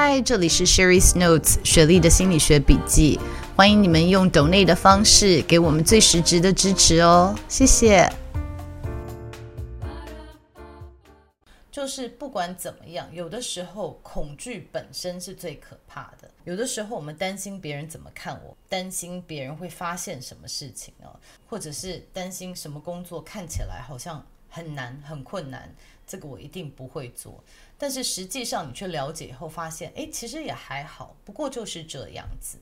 嗨，这里是 Sherry's Notes 雪莉的心理学笔记，欢迎你们用 donate 的方式给我们最实质的支持哦，谢谢。就是不管怎么样，有的时候恐惧本身是最可怕的。有的时候我们担心别人怎么看我，担心别人会发现什么事情哦，或者是担心什么工作看起来好像很难、很困难，这个我一定不会做。但是实际上，你去了解以后发现，哎，其实也还好，不过就是这样子。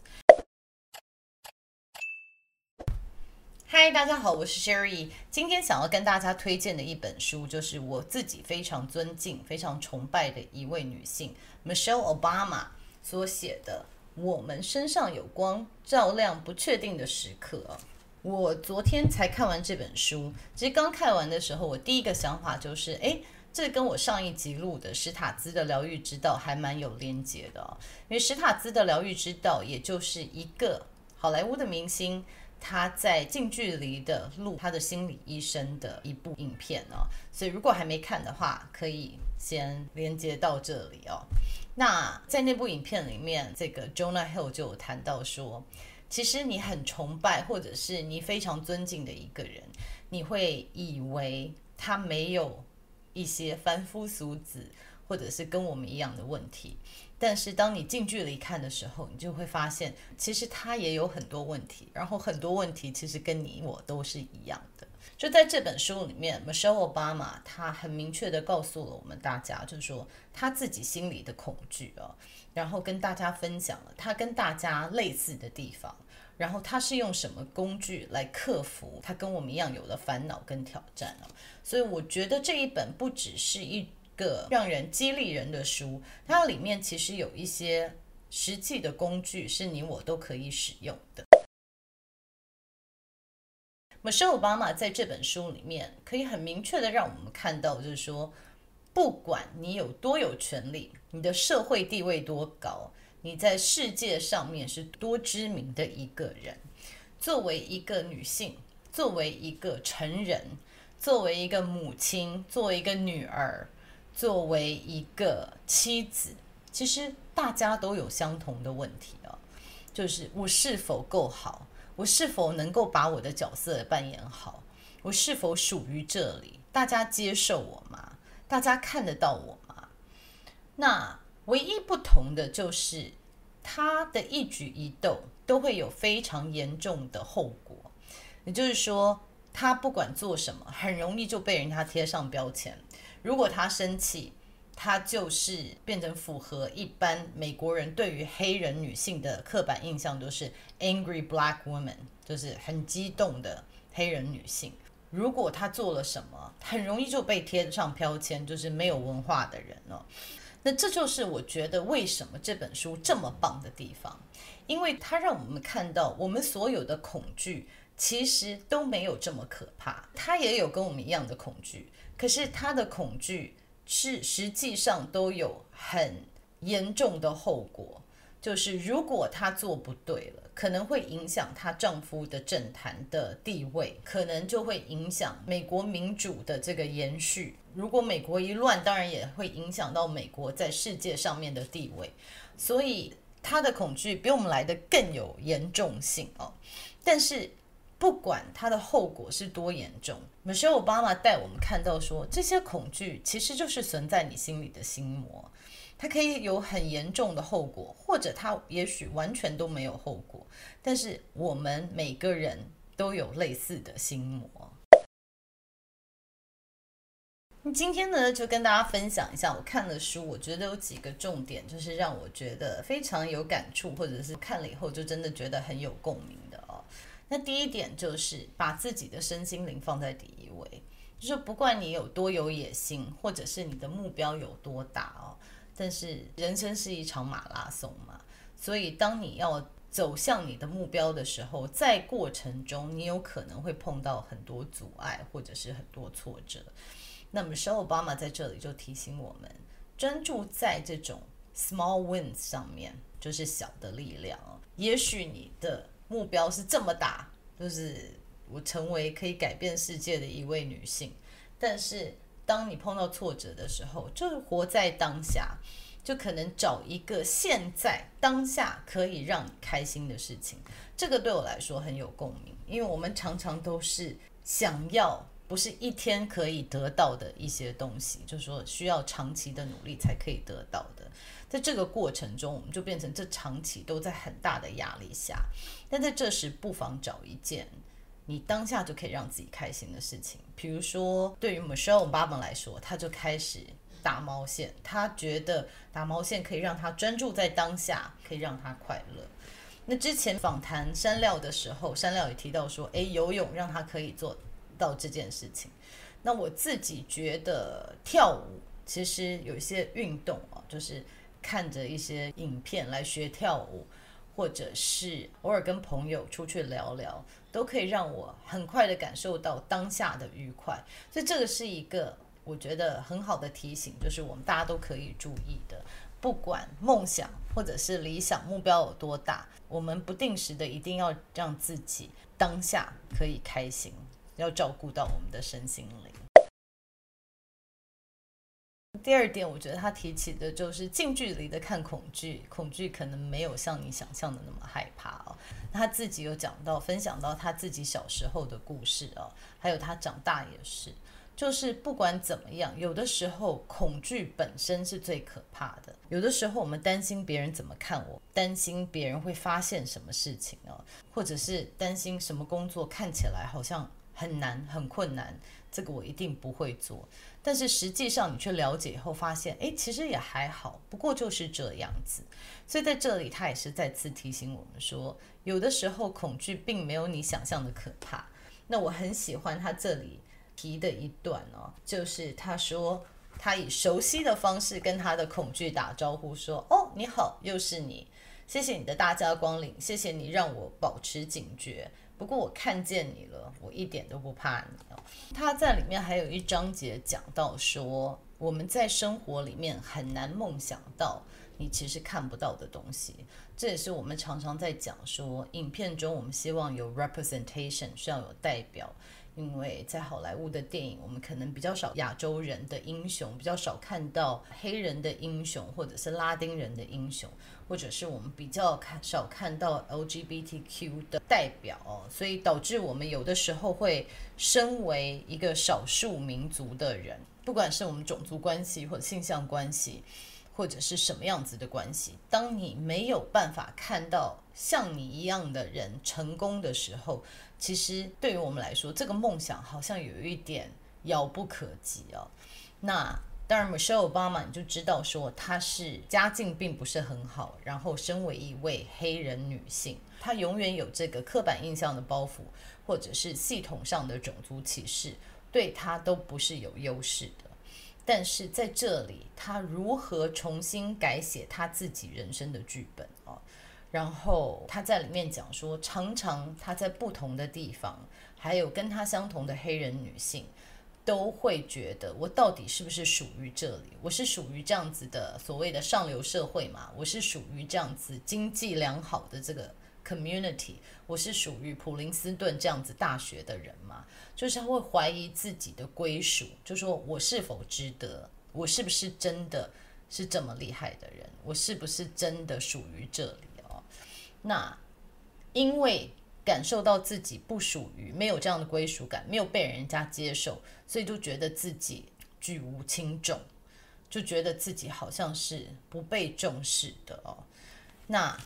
嗨，大家好，我是 Sherry。今天想要跟大家推荐的一本书，就是我自己非常尊敬、非常崇拜的一位女性 Michelle Obama 所写的《我们身上有光，照亮不确定的时刻》。我昨天才看完这本书，其实刚看完的时候，我第一个想法就是，哎。这跟我上一集录的史塔兹的疗愈之道还蛮有连结的哦，因为史塔兹的疗愈之道，也就是一个好莱坞的明星，他在近距离的录他的心理医生的一部影片哦，所以如果还没看的话，可以先连接到这里哦。那在那部影片里面，这个 Jonah Hill 就有谈到说，其实你很崇拜或者是你非常尊敬的一个人，你会以为他没有。一些凡夫俗子，或者是跟我们一样的问题，但是当你近距离看的时候，你就会发现，其实他也有很多问题，然后很多问题其实跟你我都是一样的。就在这本书里面，Michelle Obama 他很明确的告诉了我们大家，就是说他自己心里的恐惧啊，然后跟大家分享了他跟大家类似的地方。然后他是用什么工具来克服他跟我们一样有的烦恼跟挑战呢？所以我觉得这一本不只是一个让人激励人的书，它里面其实有一些实际的工具是你我都可以使用的。Michelle Obama 在这本书里面可以很明确的让我们看到，就是说，不管你有多有权利，你的社会地位多高。你在世界上面是多知名的一个人，作为一个女性，作为一个成人，作为一个母亲，作为一个女儿，作为一个妻子，其实大家都有相同的问题啊，就是我是否够好，我是否能够把我的角色扮演好，我是否属于这里，大家接受我吗？大家看得到我吗？那。唯一不同的就是，他的一举一动都会有非常严重的后果。也就是说，他不管做什么，很容易就被人家贴上标签。如果他生气，他就是变成符合一般美国人对于黑人女性的刻板印象，都是 angry black woman，就是很激动的黑人女性。如果他做了什么，很容易就被贴上标签，就是没有文化的人哦。那这就是我觉得为什么这本书这么棒的地方，因为它让我们看到我们所有的恐惧其实都没有这么可怕。他也有跟我们一样的恐惧，可是他的恐惧是实际上都有很严重的后果。就是如果他做不对了，可能会影响她丈夫的政坛的地位，可能就会影响美国民主的这个延续。如果美国一乱，当然也会影响到美国在世界上面的地位。所以她的恐惧比我们来的更有严重性哦。但是不管她的后果是多严重，Michelle Obama 带我们看到说，这些恐惧其实就是存在你心里的心魔。它可以有很严重的后果，或者它也许完全都没有后果。但是我们每个人都有类似的心魔。今天呢，就跟大家分享一下我看的书，我觉得有几个重点，就是让我觉得非常有感触，或者是看了以后就真的觉得很有共鸣的哦。那第一点就是把自己的身心灵放在第一位，就是不管你有多有野心，或者是你的目标有多大哦。但是人生是一场马拉松嘛，所以当你要走向你的目标的时候，在过程中你有可能会碰到很多阻碍或者是很多挫折。那么，Michelle Obama 在这里就提醒我们，专注在这种 small wins 上面，就是小的力量。也许你的目标是这么大，就是我成为可以改变世界的一位女性，但是。当你碰到挫折的时候，就是活在当下，就可能找一个现在当下可以让你开心的事情。这个对我来说很有共鸣，因为我们常常都是想要不是一天可以得到的一些东西，就是说需要长期的努力才可以得到的。在这个过程中，我们就变成这长期都在很大的压力下。但在这时，不妨找一件你当下就可以让自己开心的事情。比如说，对于 Michelle Obama 来说，他就开始打毛线。他觉得打毛线可以让他专注在当下，可以让他快乐。那之前访谈山料的时候，山料也提到说，诶，游泳让他可以做到这件事情。那我自己觉得跳舞其实有一些运动啊，就是。看着一些影片来学跳舞，或者是偶尔跟朋友出去聊聊，都可以让我很快的感受到当下的愉快。所以这个是一个我觉得很好的提醒，就是我们大家都可以注意的。不管梦想或者是理想目标有多大，我们不定时的一定要让自己当下可以开心，要照顾到我们的身心灵。第二点，我觉得他提起的就是近距离的看恐惧，恐惧可能没有像你想象的那么害怕哦。他自己有讲到，分享到他自己小时候的故事哦，还有他长大也是，就是不管怎么样，有的时候恐惧本身是最可怕的。有的时候我们担心别人怎么看我，担心别人会发现什么事情哦，或者是担心什么工作看起来好像很难很困难，这个我一定不会做。但是实际上，你去了解以后发现，诶，其实也还好，不过就是这样子。所以在这里，他也是再次提醒我们说，有的时候恐惧并没有你想象的可怕。那我很喜欢他这里提的一段哦，就是他说他以熟悉的方式跟他的恐惧打招呼，说：“哦，你好，又是你，谢谢你的大驾光临，谢谢你让我保持警觉。”不过我看见你了，我一点都不怕你哦。他在里面还有一章节讲到说，我们在生活里面很难梦想到你其实看不到的东西。这也是我们常常在讲说，影片中我们希望有 representation，需要有代表。因为在好莱坞的电影，我们可能比较少亚洲人的英雄，比较少看到黑人的英雄，或者是拉丁人的英雄，或者是我们比较看少看到 LGBTQ 的代表，所以导致我们有的时候会身为一个少数民族的人，不管是我们种族关系或者性向关系。或者是什么样子的关系？当你没有办法看到像你一样的人成功的时候，其实对于我们来说，这个梦想好像有一点遥不可及哦。那当然，Michelle Obama 你就知道说，她是家境并不是很好，然后身为一位黑人女性，她永远有这个刻板印象的包袱，或者是系统上的种族歧视，对她都不是有优势的。但是在这里，他如何重新改写他自己人生的剧本啊？然后他在里面讲说，常常他在不同的地方，还有跟他相同的黑人女性，都会觉得我到底是不是属于这里？我是属于这样子的所谓的上流社会嘛？我是属于这样子经济良好的这个 community？我是属于普林斯顿这样子大学的人嘛？就是他会怀疑自己的归属，就说我是否值得？我是不是真的是这么厉害的人？我是不是真的属于这里哦？那因为感受到自己不属于，没有这样的归属感，没有被人家接受，所以就觉得自己举无轻重，就觉得自己好像是不被重视的哦。那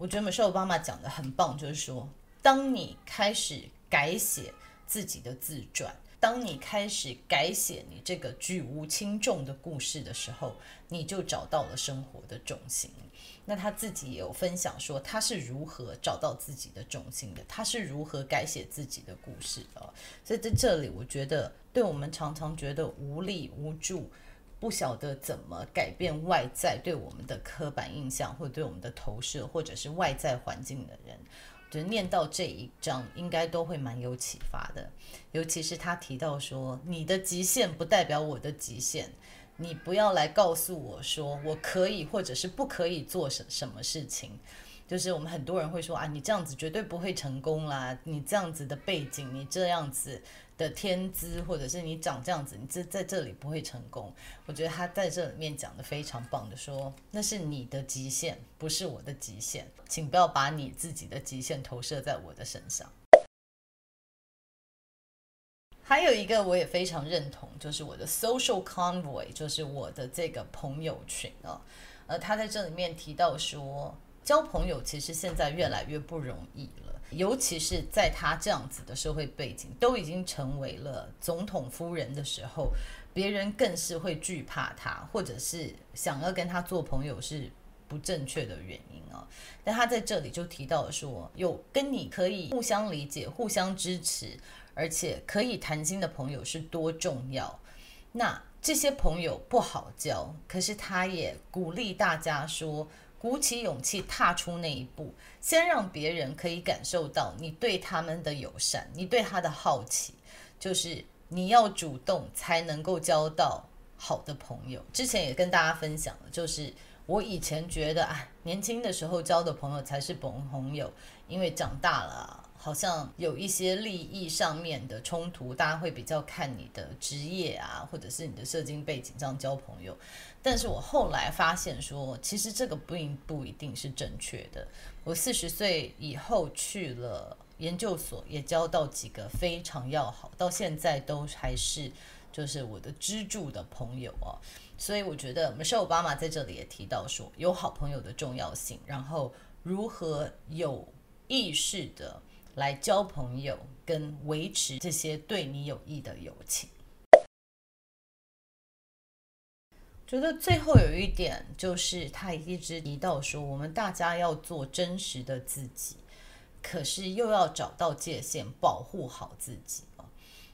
我觉得 Michelle Obama 讲的很棒，就是说，当你开始改写。自己的自传。当你开始改写你这个举无轻重的故事的时候，你就找到了生活的重心。那他自己也有分享说，他是如何找到自己的重心的，他是如何改写自己的故事的。所以在这里，我觉得，对我们常常觉得无力无助，不晓得怎么改变外在对我们的刻板印象，或者对我们的投射，或者是外在环境的人。就念到这一章，应该都会蛮有启发的。尤其是他提到说，你的极限不代表我的极限，你不要来告诉我说我可以或者是不可以做什什么事情。就是我们很多人会说啊，你这样子绝对不会成功啦，你这样子的背景，你这样子的天资，或者是你长这样子，你这在这里不会成功。我觉得他在这里面讲的非常棒的说，那是你的极限，不是我的极限，请不要把你自己的极限投射在我的身上。还有一个我也非常认同，就是我的 social convoy，就是我的这个朋友群啊，呃，他在这里面提到说。交朋友其实现在越来越不容易了，尤其是在他这样子的社会背景，都已经成为了总统夫人的时候，别人更是会惧怕他，或者是想要跟他做朋友是不正确的原因啊。但他在这里就提到说，有跟你可以互相理解、互相支持，而且可以谈心的朋友是多重要。那这些朋友不好交，可是他也鼓励大家说。鼓起勇气踏出那一步，先让别人可以感受到你对他们的友善，你对他的好奇，就是你要主动才能够交到好的朋友。之前也跟大家分享了，就是我以前觉得，啊，年轻的时候交的朋友才是朋朋友，因为长大了。好像有一些利益上面的冲突，大家会比较看你的职业啊，或者是你的社经背景这样交朋友。但是我后来发现说，其实这个不一不一定是正确的。我四十岁以后去了研究所，也交到几个非常要好，到现在都还是就是我的支柱的朋友啊。所以我觉得 Michelle Obama 在这里也提到说，有好朋友的重要性，然后如何有意识的。来交朋友跟维持这些对你有益的友情。觉得最后有一点就是，他一直提到说，我们大家要做真实的自己，可是又要找到界限，保护好自己。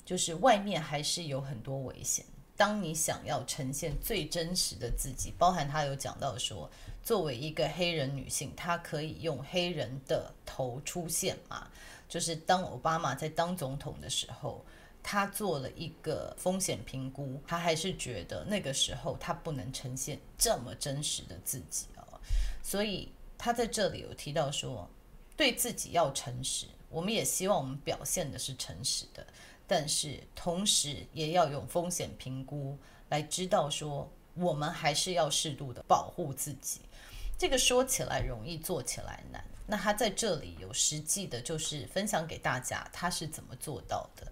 就是外面还是有很多危险。当你想要呈现最真实的自己，包含他有讲到说，作为一个黑人女性，她可以用黑人的头出现嘛？就是当奥巴马在当总统的时候，他做了一个风险评估，他还是觉得那个时候他不能呈现这么真实的自己哦，所以他在这里有提到说，对自己要诚实，我们也希望我们表现的是诚实的，但是同时也要用风险评估来知道说，我们还是要适度的保护自己。这个说起来容易，做起来难。那他在这里有实际的，就是分享给大家他是怎么做到的。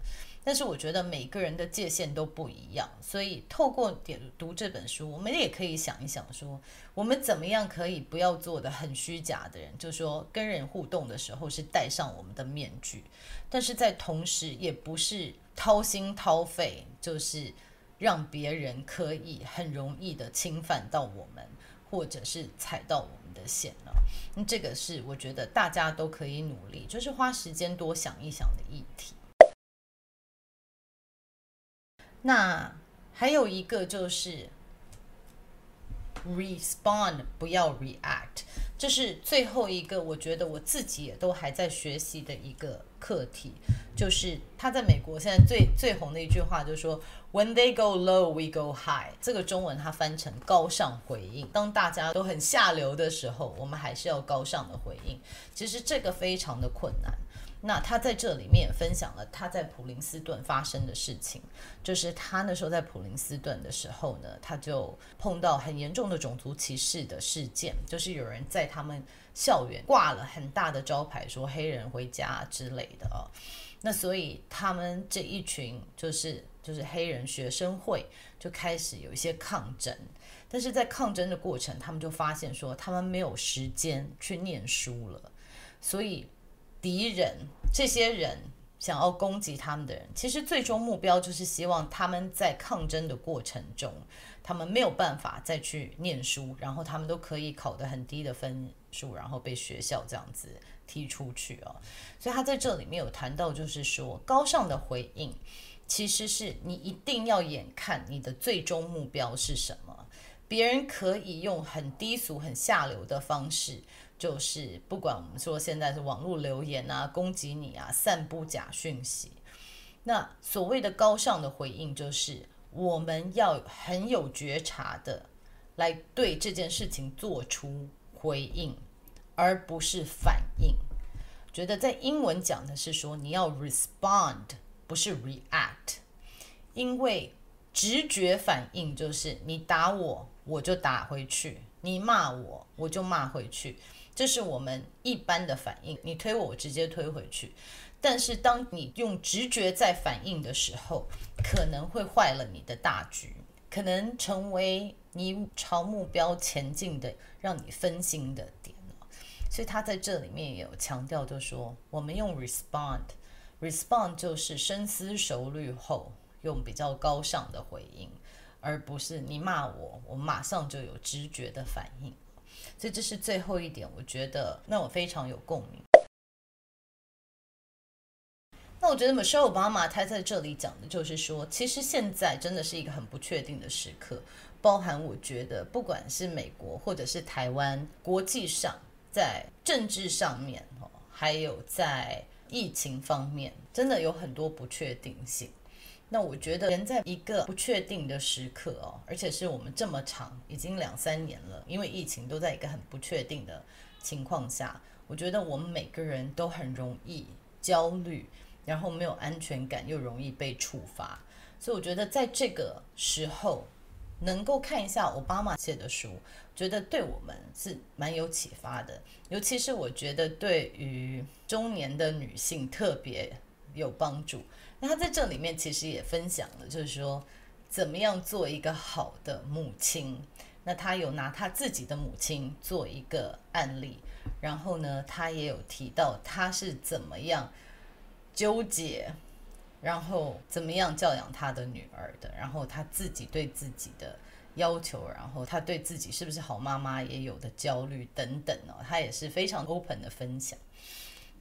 但是我觉得每个人的界限都不一样，所以透过点读这本书，我们也可以想一想说，我们怎么样可以不要做的很虚假的人，就说跟人互动的时候是戴上我们的面具，但是在同时也不是掏心掏肺，就是让别人可以很容易的侵犯到我们，或者是踩到我们。的线了，那这个是我觉得大家都可以努力，就是花时间多想一想的议题。那还有一个就是 respond，不要 react，这是最后一个，我觉得我自己也都还在学习的一个课题，就是他在美国现在最最红的一句话，就是说。When they go low, we go high。这个中文它翻成高尚回应。当大家都很下流的时候，我们还是要高尚的回应。其实这个非常的困难。那他在这里面也分享了他在普林斯顿发生的事情，就是他那时候在普林斯顿的时候呢，他就碰到很严重的种族歧视的事件，就是有人在他们校园挂了很大的招牌，说黑人回家之类的啊。那所以他们这一群就是。就是黑人学生会就开始有一些抗争，但是在抗争的过程，他们就发现说他们没有时间去念书了，所以敌人这些人想要攻击他们的人，其实最终目标就是希望他们在抗争的过程中，他们没有办法再去念书，然后他们都可以考得很低的分数，然后被学校这样子踢出去哦。所以他在这里面有谈到，就是说高尚的回应。其实是你一定要眼看你的最终目标是什么。别人可以用很低俗、很下流的方式，就是不管我们说现在是网络留言啊、攻击你啊、散布假讯息。那所谓的高尚的回应，就是我们要很有觉察的来对这件事情做出回应，而不是反应。觉得在英文讲的是说你要 respond，不是 react，因为直觉反应就是你打我，我就打回去；你骂我，我就骂回去。这是我们一般的反应，你推我，我直接推回去。但是当你用直觉在反应的时候，可能会坏了你的大局，可能成为你朝目标前进的让你分心的点。所以他在这里面也有强调，就说我们用 respond，respond 就是深思熟虑后用比较高尚的回应，而不是你骂我，我马上就有直觉的反应。所以这是最后一点，我觉得让我非常有共鸣。那我觉得 Michelle Obama 他在这里讲的就是说，其实现在真的是一个很不确定的时刻，包含我觉得不管是美国或者是台湾，国际上在政治上面哦，还有在疫情方面，真的有很多不确定性。那我觉得人在一个不确定的时刻哦，而且是我们这么长，已经两三年了，因为疫情都在一个很不确定的情况下，我觉得我们每个人都很容易焦虑，然后没有安全感，又容易被触发。所以我觉得在这个时候，能够看一下奥巴马写的书，觉得对我们是蛮有启发的。尤其是我觉得对于中年的女性特别有帮助。那他在这里面其实也分享了，就是说怎么样做一个好的母亲。那他有拿他自己的母亲做一个案例，然后呢，他也有提到他是怎么样纠结，然后怎么样教养他的女儿的，然后他自己对自己的要求，然后他对自己是不是好妈妈也有的焦虑等等哦，他也是非常 open 的分享。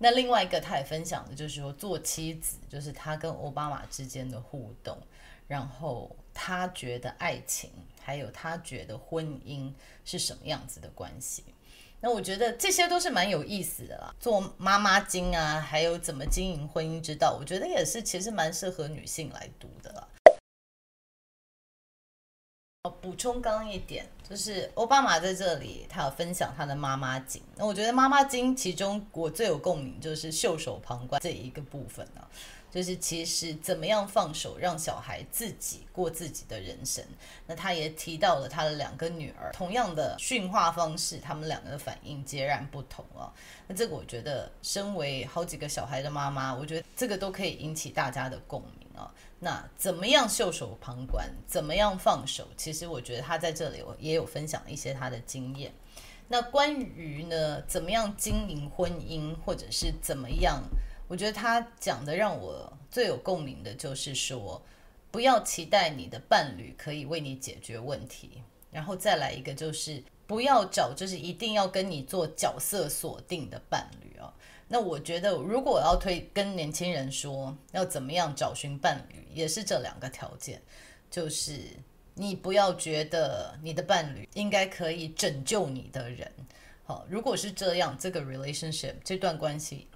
那另外一个，他也分享的就是说，做妻子就是他跟奥巴马之间的互动，然后他觉得爱情，还有他觉得婚姻是什么样子的关系。那我觉得这些都是蛮有意思的啦，做妈妈经啊，还有怎么经营婚姻之道，我觉得也是其实蛮适合女性来读的。补充刚刚一点，就是奥巴马在这里，他有分享他的妈妈经。那我觉得妈妈经其中我最有共鸣就是袖手旁观这一个部分呢、啊，就是其实怎么样放手让小孩自己过自己的人生。那他也提到了他的两个女儿，同样的训话方式，他们两个的反应截然不同啊。那这个我觉得，身为好几个小孩的妈妈，我觉得这个都可以引起大家的共鸣啊。那怎么样袖手旁观？怎么样放手？其实我觉得他在这里我也有分享一些他的经验。那关于呢，怎么样经营婚姻，或者是怎么样？我觉得他讲的让我最有共鸣的就是说，不要期待你的伴侣可以为你解决问题。然后再来一个就是不要找，就是一定要跟你做角色锁定的伴侣。那我觉得，如果要推跟年轻人说要怎么样找寻伴侣，也是这两个条件，就是你不要觉得你的伴侣应该可以拯救你的人。好，如果是这样，这个 relationship 这段关系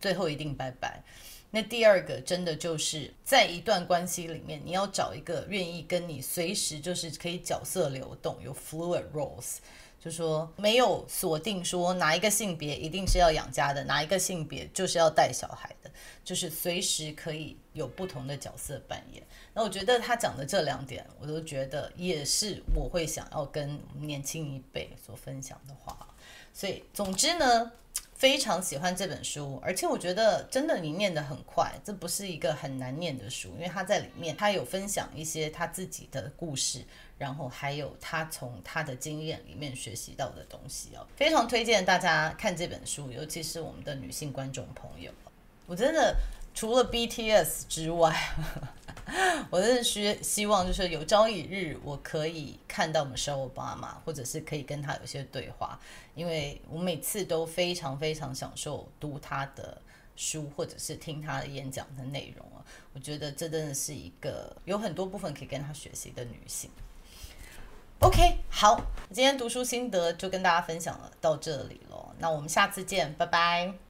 最后一定拜拜。那第二个，真的就是在一段关系里面，你要找一个愿意跟你随时就是可以角色流动，有 fluid roles。就说没有锁定说哪一个性别一定是要养家的，哪一个性别就是要带小孩的，就是随时可以有不同的角色扮演。那我觉得他讲的这两点，我都觉得也是我会想要跟年轻一辈所分享的话。所以总之呢，非常喜欢这本书，而且我觉得真的你念得很快，这不是一个很难念的书，因为他在里面他有分享一些他自己的故事。然后还有他从他的经验里面学习到的东西哦，非常推荐大家看这本书，尤其是我们的女性观众朋友。我真的除了 BTS 之外，我真的是希望就是有朝一日我可以看到 Michelle Obama，或者是可以跟他有一些对话，因为我每次都非常非常享受读他的书，或者是听他的演讲的内容啊。我觉得这真的是一个有很多部分可以跟他学习的女性。OK，好，今天读书心得就跟大家分享了到这里了，那我们下次见，拜拜。